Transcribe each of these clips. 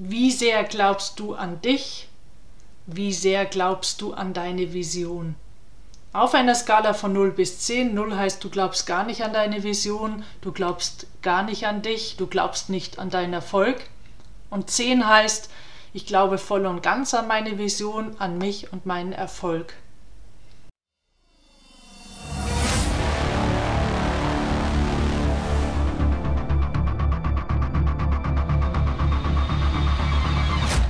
Wie sehr glaubst du an dich? Wie sehr glaubst du an deine Vision? Auf einer Skala von 0 bis 10, 0 heißt, du glaubst gar nicht an deine Vision, du glaubst gar nicht an dich, du glaubst nicht an deinen Erfolg. Und 10 heißt, ich glaube voll und ganz an meine Vision, an mich und meinen Erfolg.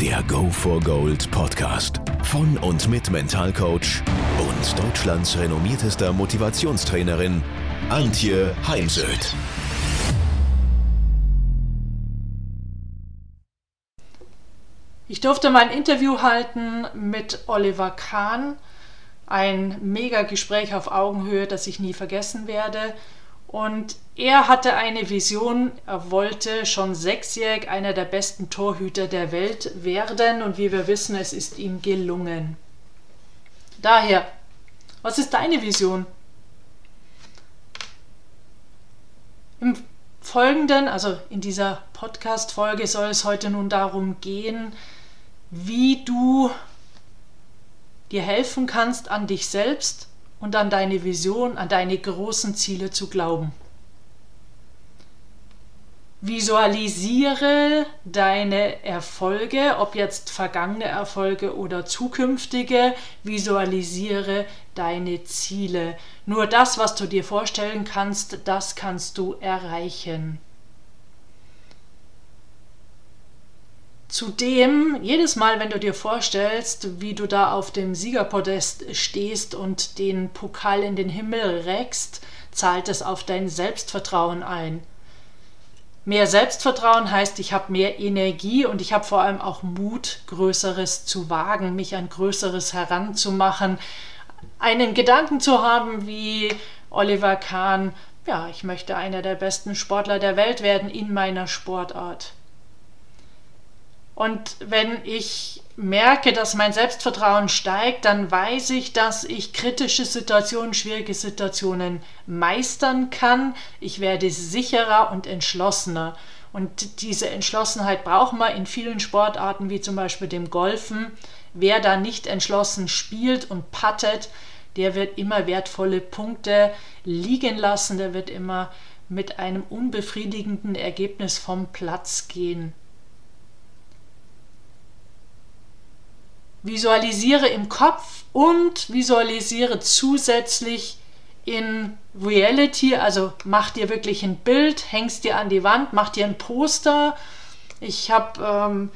Der Go for Gold Podcast von und mit Mentalcoach und Deutschlands renommiertester Motivationstrainerin Antje Heimsöth. Ich durfte mein Interview halten mit Oliver Kahn. Ein mega Gespräch auf Augenhöhe, das ich nie vergessen werde. Und er hatte eine Vision, er wollte schon sechsjährig einer der besten Torhüter der Welt werden und wie wir wissen, es ist ihm gelungen. Daher, was ist deine Vision? Im Folgenden, also in dieser Podcast-Folge, soll es heute nun darum gehen, wie du dir helfen kannst, an dich selbst und an deine Vision, an deine großen Ziele zu glauben. Visualisiere deine Erfolge, ob jetzt vergangene Erfolge oder zukünftige. Visualisiere deine Ziele. Nur das, was du dir vorstellen kannst, das kannst du erreichen. Zudem, jedes Mal, wenn du dir vorstellst, wie du da auf dem Siegerpodest stehst und den Pokal in den Himmel reckst, zahlt es auf dein Selbstvertrauen ein. Mehr Selbstvertrauen heißt, ich habe mehr Energie und ich habe vor allem auch Mut, Größeres zu wagen, mich an Größeres heranzumachen, einen Gedanken zu haben wie Oliver Kahn, ja, ich möchte einer der besten Sportler der Welt werden in meiner Sportart. Und wenn ich merke, dass mein Selbstvertrauen steigt, dann weiß ich, dass ich kritische Situationen, schwierige Situationen meistern kann. Ich werde sicherer und entschlossener. Und diese Entschlossenheit braucht man in vielen Sportarten, wie zum Beispiel dem Golfen. Wer da nicht entschlossen spielt und pattet, der wird immer wertvolle Punkte liegen lassen, der wird immer mit einem unbefriedigenden Ergebnis vom Platz gehen. Visualisiere im Kopf und visualisiere zusätzlich in Reality, also mach dir wirklich ein Bild, hängst dir an die Wand, mach dir ein Poster. Ich habe ähm,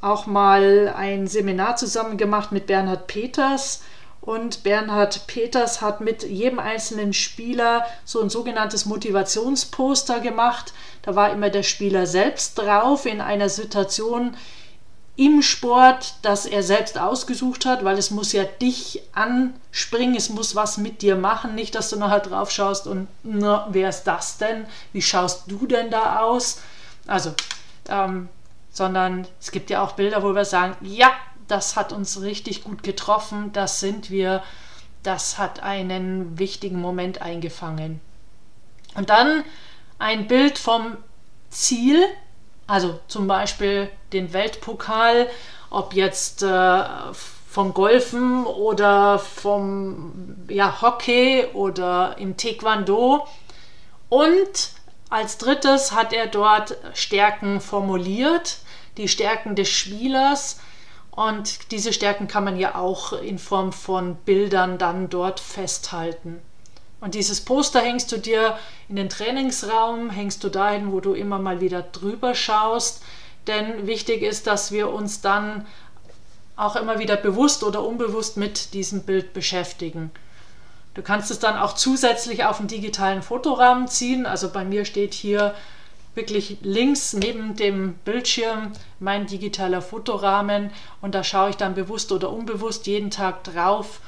auch mal ein Seminar zusammen gemacht mit Bernhard Peters und Bernhard Peters hat mit jedem einzelnen Spieler so ein sogenanntes Motivationsposter gemacht. Da war immer der Spieler selbst drauf in einer Situation, im Sport, das er selbst ausgesucht hat, weil es muss ja dich anspringen, es muss was mit dir machen, nicht, dass du nachher drauf schaust und na, wer ist das denn? Wie schaust du denn da aus? Also, ähm, sondern es gibt ja auch Bilder, wo wir sagen, ja, das hat uns richtig gut getroffen, das sind wir, das hat einen wichtigen Moment eingefangen. Und dann ein Bild vom Ziel, also zum Beispiel den Weltpokal, ob jetzt äh, vom Golfen oder vom ja, Hockey oder im Taekwondo. Und als drittes hat er dort Stärken formuliert, die Stärken des Spielers. Und diese Stärken kann man ja auch in Form von Bildern dann dort festhalten. Und dieses Poster hängst du dir in den Trainingsraum, hängst du dahin, wo du immer mal wieder drüber schaust. Denn wichtig ist, dass wir uns dann auch immer wieder bewusst oder unbewusst mit diesem Bild beschäftigen. Du kannst es dann auch zusätzlich auf einen digitalen Fotorahmen ziehen. Also bei mir steht hier wirklich links neben dem Bildschirm mein digitaler Fotorahmen und da schaue ich dann bewusst oder unbewusst jeden Tag drauf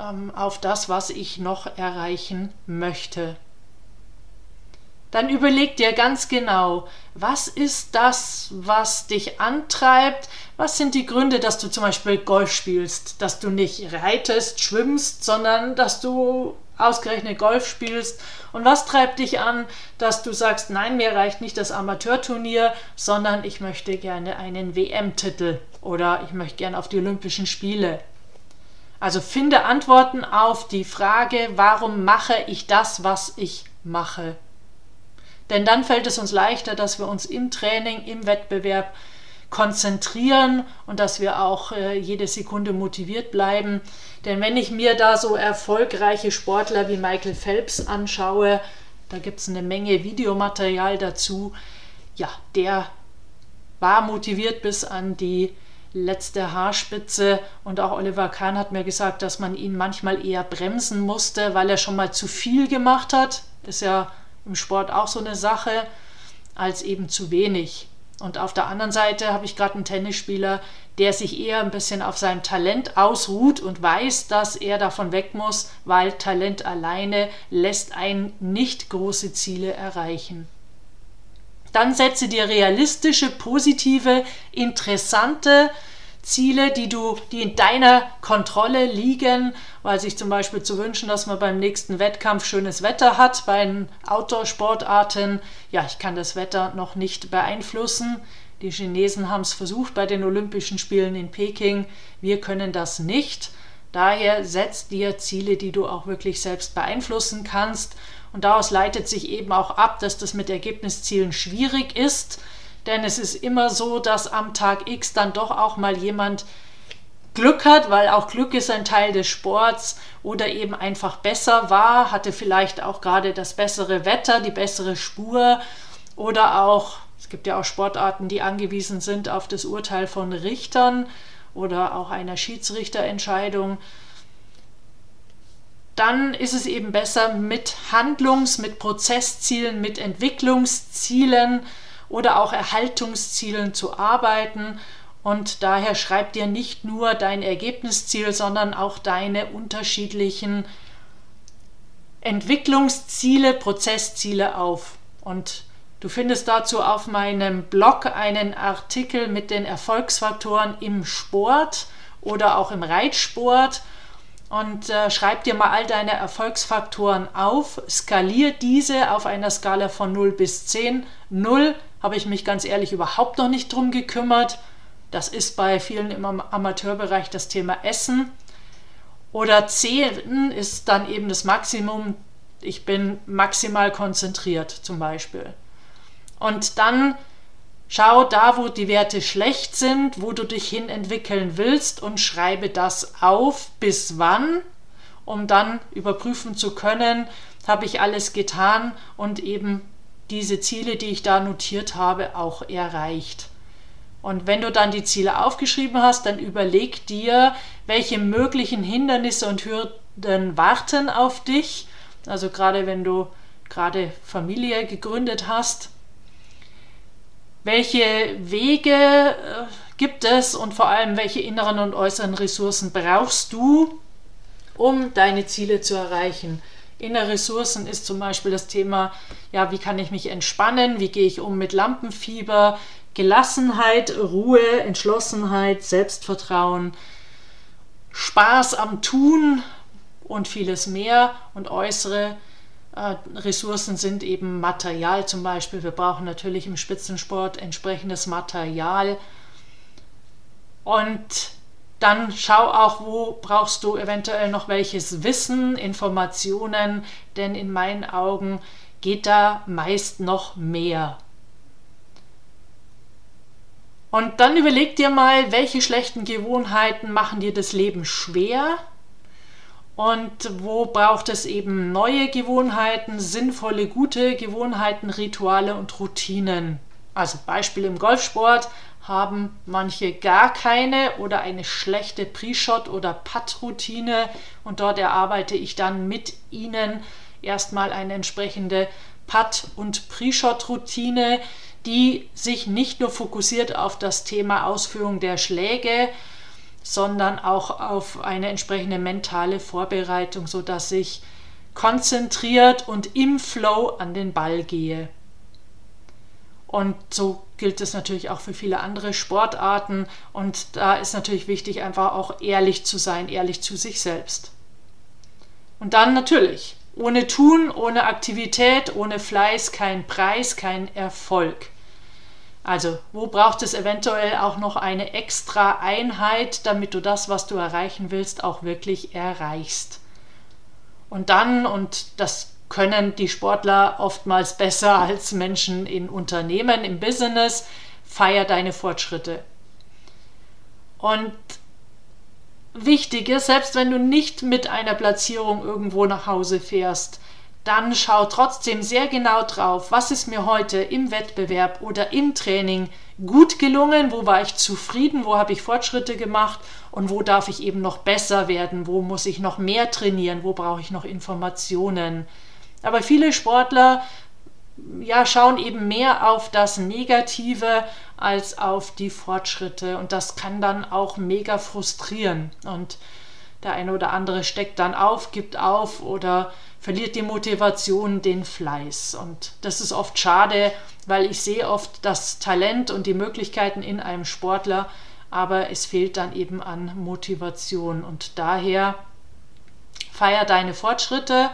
ähm, auf das, was ich noch erreichen möchte. Dann überleg dir ganz genau, was ist das, was dich antreibt? Was sind die Gründe, dass du zum Beispiel Golf spielst? Dass du nicht reitest, schwimmst, sondern dass du ausgerechnet Golf spielst? Und was treibt dich an, dass du sagst, nein, mir reicht nicht das Amateurturnier, sondern ich möchte gerne einen WM-Titel oder ich möchte gerne auf die Olympischen Spiele? Also finde Antworten auf die Frage, warum mache ich das, was ich mache? Denn dann fällt es uns leichter, dass wir uns im Training, im Wettbewerb konzentrieren und dass wir auch äh, jede Sekunde motiviert bleiben. Denn wenn ich mir da so erfolgreiche Sportler wie Michael Phelps anschaue, da gibt es eine Menge Videomaterial dazu, ja, der war motiviert bis an die letzte Haarspitze und auch Oliver Kahn hat mir gesagt, dass man ihn manchmal eher bremsen musste, weil er schon mal zu viel gemacht hat. Ist ja im Sport auch so eine Sache, als eben zu wenig. Und auf der anderen Seite habe ich gerade einen Tennisspieler, der sich eher ein bisschen auf sein Talent ausruht und weiß, dass er davon weg muss, weil Talent alleine lässt einen nicht große Ziele erreichen. Dann setze dir realistische, positive, interessante Ziele, die du, die in deiner Kontrolle liegen, weil sich zum Beispiel zu wünschen, dass man beim nächsten Wettkampf schönes Wetter hat, bei den Outdoor-Sportarten. Ja, ich kann das Wetter noch nicht beeinflussen. Die Chinesen haben es versucht bei den Olympischen Spielen in Peking. Wir können das nicht. Daher setz dir Ziele, die du auch wirklich selbst beeinflussen kannst. Und daraus leitet sich eben auch ab, dass das mit Ergebniszielen schwierig ist denn es ist immer so, dass am Tag X dann doch auch mal jemand Glück hat, weil auch Glück ist ein Teil des Sports oder eben einfach besser war, hatte vielleicht auch gerade das bessere Wetter, die bessere Spur oder auch, es gibt ja auch Sportarten, die angewiesen sind auf das Urteil von Richtern oder auch einer Schiedsrichterentscheidung. Dann ist es eben besser mit Handlungs-, mit Prozesszielen, mit Entwicklungszielen, oder auch Erhaltungszielen zu arbeiten. Und daher schreib dir nicht nur dein Ergebnisziel, sondern auch deine unterschiedlichen Entwicklungsziele, Prozessziele auf. Und du findest dazu auf meinem Blog einen Artikel mit den Erfolgsfaktoren im Sport oder auch im Reitsport und äh, schreib dir mal all deine Erfolgsfaktoren auf, skalier diese auf einer Skala von 0 bis 10. 0 habe ich mich ganz ehrlich überhaupt noch nicht drum gekümmert. Das ist bei vielen im Amateurbereich das Thema Essen. Oder 10 ist dann eben das Maximum. Ich bin maximal konzentriert zum Beispiel. Und dann Schau da, wo die Werte schlecht sind, wo du dich hin entwickeln willst und schreibe das auf, bis wann, um dann überprüfen zu können, habe ich alles getan und eben diese Ziele, die ich da notiert habe, auch erreicht. Und wenn du dann die Ziele aufgeschrieben hast, dann überleg dir, welche möglichen Hindernisse und Hürden warten auf dich. Also gerade wenn du gerade Familie gegründet hast, welche Wege äh, gibt es und vor allem welche inneren und äußeren Ressourcen brauchst du, um deine Ziele zu erreichen? Innere Ressourcen ist zum Beispiel das Thema, ja, wie kann ich mich entspannen, wie gehe ich um mit Lampenfieber, Gelassenheit, Ruhe, Entschlossenheit, Selbstvertrauen, Spaß am Tun und vieles mehr. Und äußere äh, Ressourcen sind eben Material zum Beispiel. Wir brauchen natürlich im Spitzensport entsprechendes Material. Und dann schau auch, wo brauchst du eventuell noch welches Wissen, Informationen, denn in meinen Augen geht da meist noch mehr. Und dann überleg dir mal, welche schlechten Gewohnheiten machen dir das Leben schwer und wo braucht es eben neue Gewohnheiten, sinnvolle, gute Gewohnheiten, Rituale und Routinen. Also Beispiel im Golfsport haben manche gar keine oder eine schlechte Pre-Shot- oder Putt-Routine und dort erarbeite ich dann mit ihnen erstmal eine entsprechende Putt- und Pre-Shot-Routine, die sich nicht nur fokussiert auf das Thema Ausführung der Schläge, sondern auch auf eine entsprechende mentale Vorbereitung, sodass ich konzentriert und im Flow an den Ball gehe. Und so gilt es natürlich auch für viele andere Sportarten. Und da ist natürlich wichtig, einfach auch ehrlich zu sein, ehrlich zu sich selbst. Und dann natürlich, ohne Tun, ohne Aktivität, ohne Fleiß kein Preis, kein Erfolg. Also, wo braucht es eventuell auch noch eine extra Einheit, damit du das, was du erreichen willst, auch wirklich erreichst? Und dann, und das können die Sportler oftmals besser als Menschen in Unternehmen, im Business, feier deine Fortschritte. Und wichtig ist, selbst wenn du nicht mit einer Platzierung irgendwo nach Hause fährst, dann schau trotzdem sehr genau drauf, was ist mir heute im Wettbewerb oder im Training gut gelungen, wo war ich zufrieden, wo habe ich Fortschritte gemacht und wo darf ich eben noch besser werden, wo muss ich noch mehr trainieren, wo brauche ich noch Informationen. Aber viele Sportler ja, schauen eben mehr auf das Negative als auf die Fortschritte und das kann dann auch mega frustrieren und der eine oder andere steckt dann auf, gibt auf oder verliert die Motivation, den Fleiß. Und das ist oft schade, weil ich sehe oft das Talent und die Möglichkeiten in einem Sportler, aber es fehlt dann eben an Motivation. Und daher feier deine Fortschritte,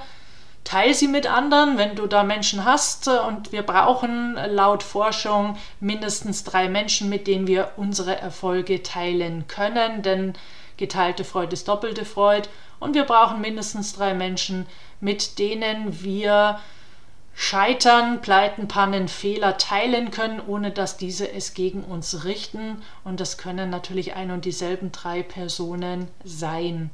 teil sie mit anderen, wenn du da Menschen hast. Und wir brauchen laut Forschung mindestens drei Menschen, mit denen wir unsere Erfolge teilen können, denn geteilte Freude ist doppelte Freude. Und wir brauchen mindestens drei Menschen, mit denen wir Scheitern, Pleiten, Pannen, Fehler teilen können, ohne dass diese es gegen uns richten. Und das können natürlich ein und dieselben drei Personen sein.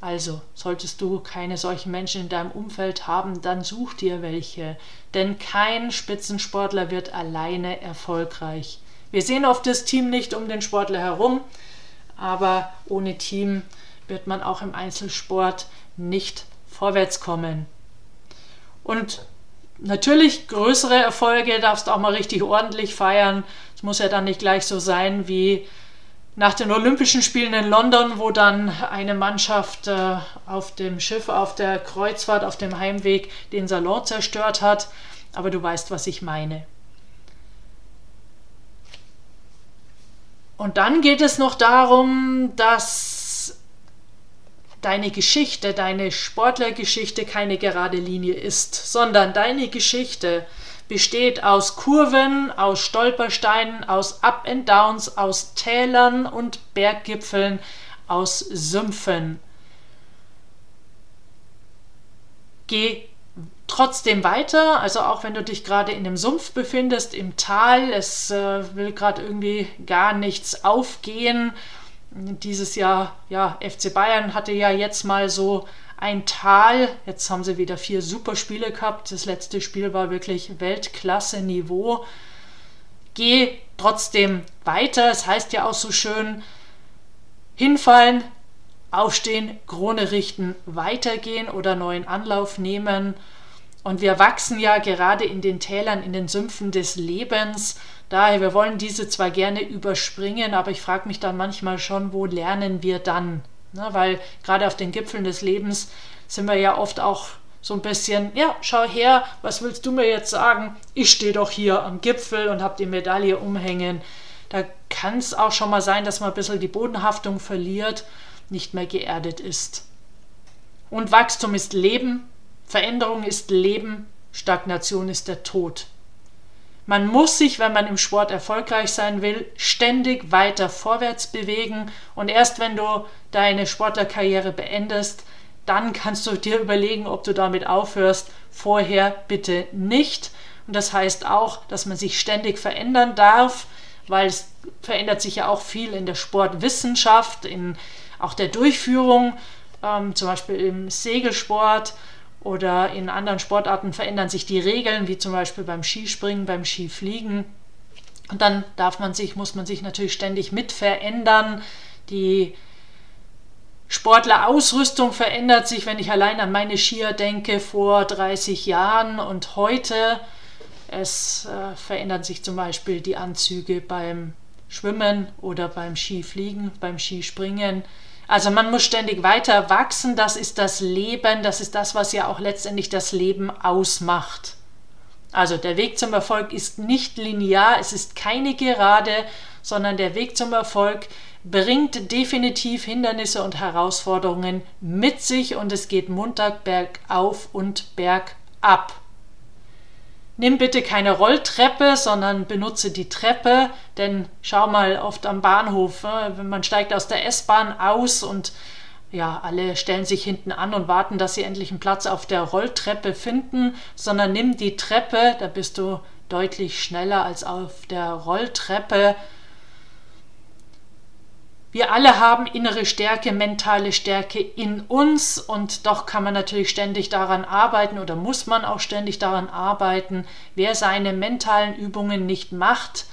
Also, solltest du keine solchen Menschen in deinem Umfeld haben, dann such dir welche. Denn kein Spitzensportler wird alleine erfolgreich. Wir sehen oft das Team nicht um den Sportler herum, aber ohne Team wird man auch im Einzelsport nicht vorwärts kommen. Und natürlich größere Erfolge darfst du auch mal richtig ordentlich feiern. Es muss ja dann nicht gleich so sein wie nach den Olympischen Spielen in London, wo dann eine Mannschaft äh, auf dem Schiff, auf der Kreuzfahrt, auf dem Heimweg den Salon zerstört hat. Aber du weißt, was ich meine. Und dann geht es noch darum, dass deine Geschichte, deine Sportlergeschichte keine gerade Linie ist, sondern deine Geschichte besteht aus Kurven, aus Stolpersteinen, aus Up and Downs, aus Tälern und Berggipfeln, aus Sümpfen. Geh trotzdem weiter, also auch wenn du dich gerade in einem Sumpf befindest, im Tal, es äh, will gerade irgendwie gar nichts aufgehen. Dieses Jahr, ja, FC Bayern hatte ja jetzt mal so ein Tal. Jetzt haben sie wieder vier Superspiele gehabt. Das letzte Spiel war wirklich Weltklasse-Niveau. Geh trotzdem weiter. Es heißt ja auch so schön, hinfallen, aufstehen, Krone richten, weitergehen oder neuen Anlauf nehmen. Und wir wachsen ja gerade in den Tälern, in den Sümpfen des Lebens. Daher, wir wollen diese zwar gerne überspringen, aber ich frage mich dann manchmal schon, wo lernen wir dann? Ne, weil gerade auf den Gipfeln des Lebens sind wir ja oft auch so ein bisschen, ja, schau her, was willst du mir jetzt sagen? Ich stehe doch hier am Gipfel und habe die Medaille umhängen. Da kann es auch schon mal sein, dass man ein bisschen die Bodenhaftung verliert, nicht mehr geerdet ist. Und Wachstum ist Leben, Veränderung ist Leben, Stagnation ist der Tod. Man muss sich, wenn man im Sport erfolgreich sein will, ständig weiter vorwärts bewegen und erst wenn du deine Sportlerkarriere beendest, dann kannst du dir überlegen, ob du damit aufhörst. Vorher bitte nicht. Und das heißt auch, dass man sich ständig verändern darf, weil es verändert sich ja auch viel in der Sportwissenschaft, in auch der Durchführung, ähm, zum Beispiel im Segelsport oder in anderen Sportarten verändern sich die Regeln, wie zum Beispiel beim Skispringen, beim Skifliegen. Und dann darf man sich, muss man sich natürlich ständig mit verändern. Die Sportlerausrüstung verändert sich, wenn ich allein an meine Skier denke vor 30 Jahren und heute. Es äh, verändern sich zum Beispiel die Anzüge beim Schwimmen oder beim Skifliegen, beim Skispringen. Also man muss ständig weiter wachsen, das ist das Leben, das ist das, was ja auch letztendlich das Leben ausmacht. Also der Weg zum Erfolg ist nicht linear, es ist keine Gerade, sondern der Weg zum Erfolg bringt definitiv Hindernisse und Herausforderungen mit sich und es geht munter bergauf und bergab. Nimm bitte keine Rolltreppe, sondern benutze die Treppe, denn schau mal oft am Bahnhof, ne, man steigt aus der S-Bahn aus und ja, alle stellen sich hinten an und warten, dass sie endlich einen Platz auf der Rolltreppe finden, sondern nimm die Treppe, da bist du deutlich schneller als auf der Rolltreppe wir alle haben innere Stärke, mentale Stärke in uns und doch kann man natürlich ständig daran arbeiten oder muss man auch ständig daran arbeiten. Wer seine mentalen Übungen nicht macht,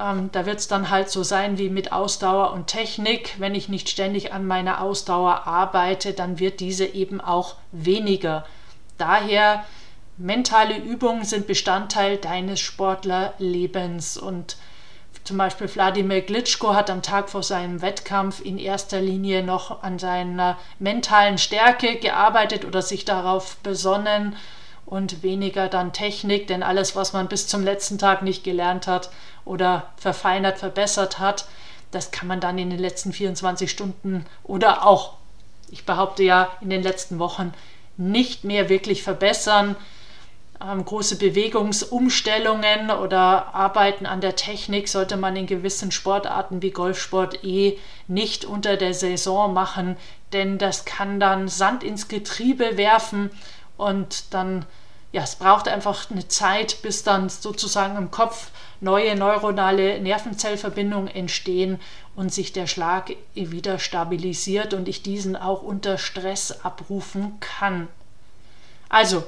ähm, da wird es dann halt so sein wie mit Ausdauer und Technik. Wenn ich nicht ständig an meiner Ausdauer arbeite, dann wird diese eben auch weniger. Daher mentale Übungen sind Bestandteil deines Sportlerlebens und zum Beispiel Wladimir Glitschko hat am Tag vor seinem Wettkampf in erster Linie noch an seiner mentalen Stärke gearbeitet oder sich darauf besonnen und weniger dann Technik, denn alles, was man bis zum letzten Tag nicht gelernt hat oder verfeinert, verbessert hat, das kann man dann in den letzten 24 Stunden oder auch, ich behaupte ja, in den letzten Wochen nicht mehr wirklich verbessern ähm, große Bewegungsumstellungen oder Arbeiten an der Technik sollte man in gewissen Sportarten wie Golfsport eh nicht unter der Saison machen, denn das kann dann Sand ins Getriebe werfen und dann, ja, es braucht einfach eine Zeit, bis dann sozusagen im Kopf neue neuronale Nervenzellverbindungen entstehen und sich der Schlag wieder stabilisiert und ich diesen auch unter Stress abrufen kann. Also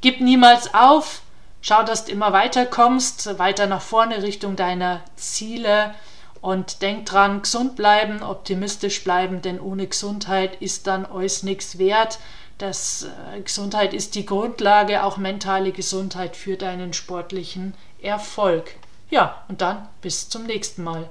Gib niemals auf. Schau, dass du immer weiter kommst, weiter nach vorne Richtung deiner Ziele. Und denk dran, gesund bleiben, optimistisch bleiben, denn ohne Gesundheit ist dann alles nichts wert. Das, äh, Gesundheit ist die Grundlage, auch mentale Gesundheit für deinen sportlichen Erfolg. Ja, und dann bis zum nächsten Mal.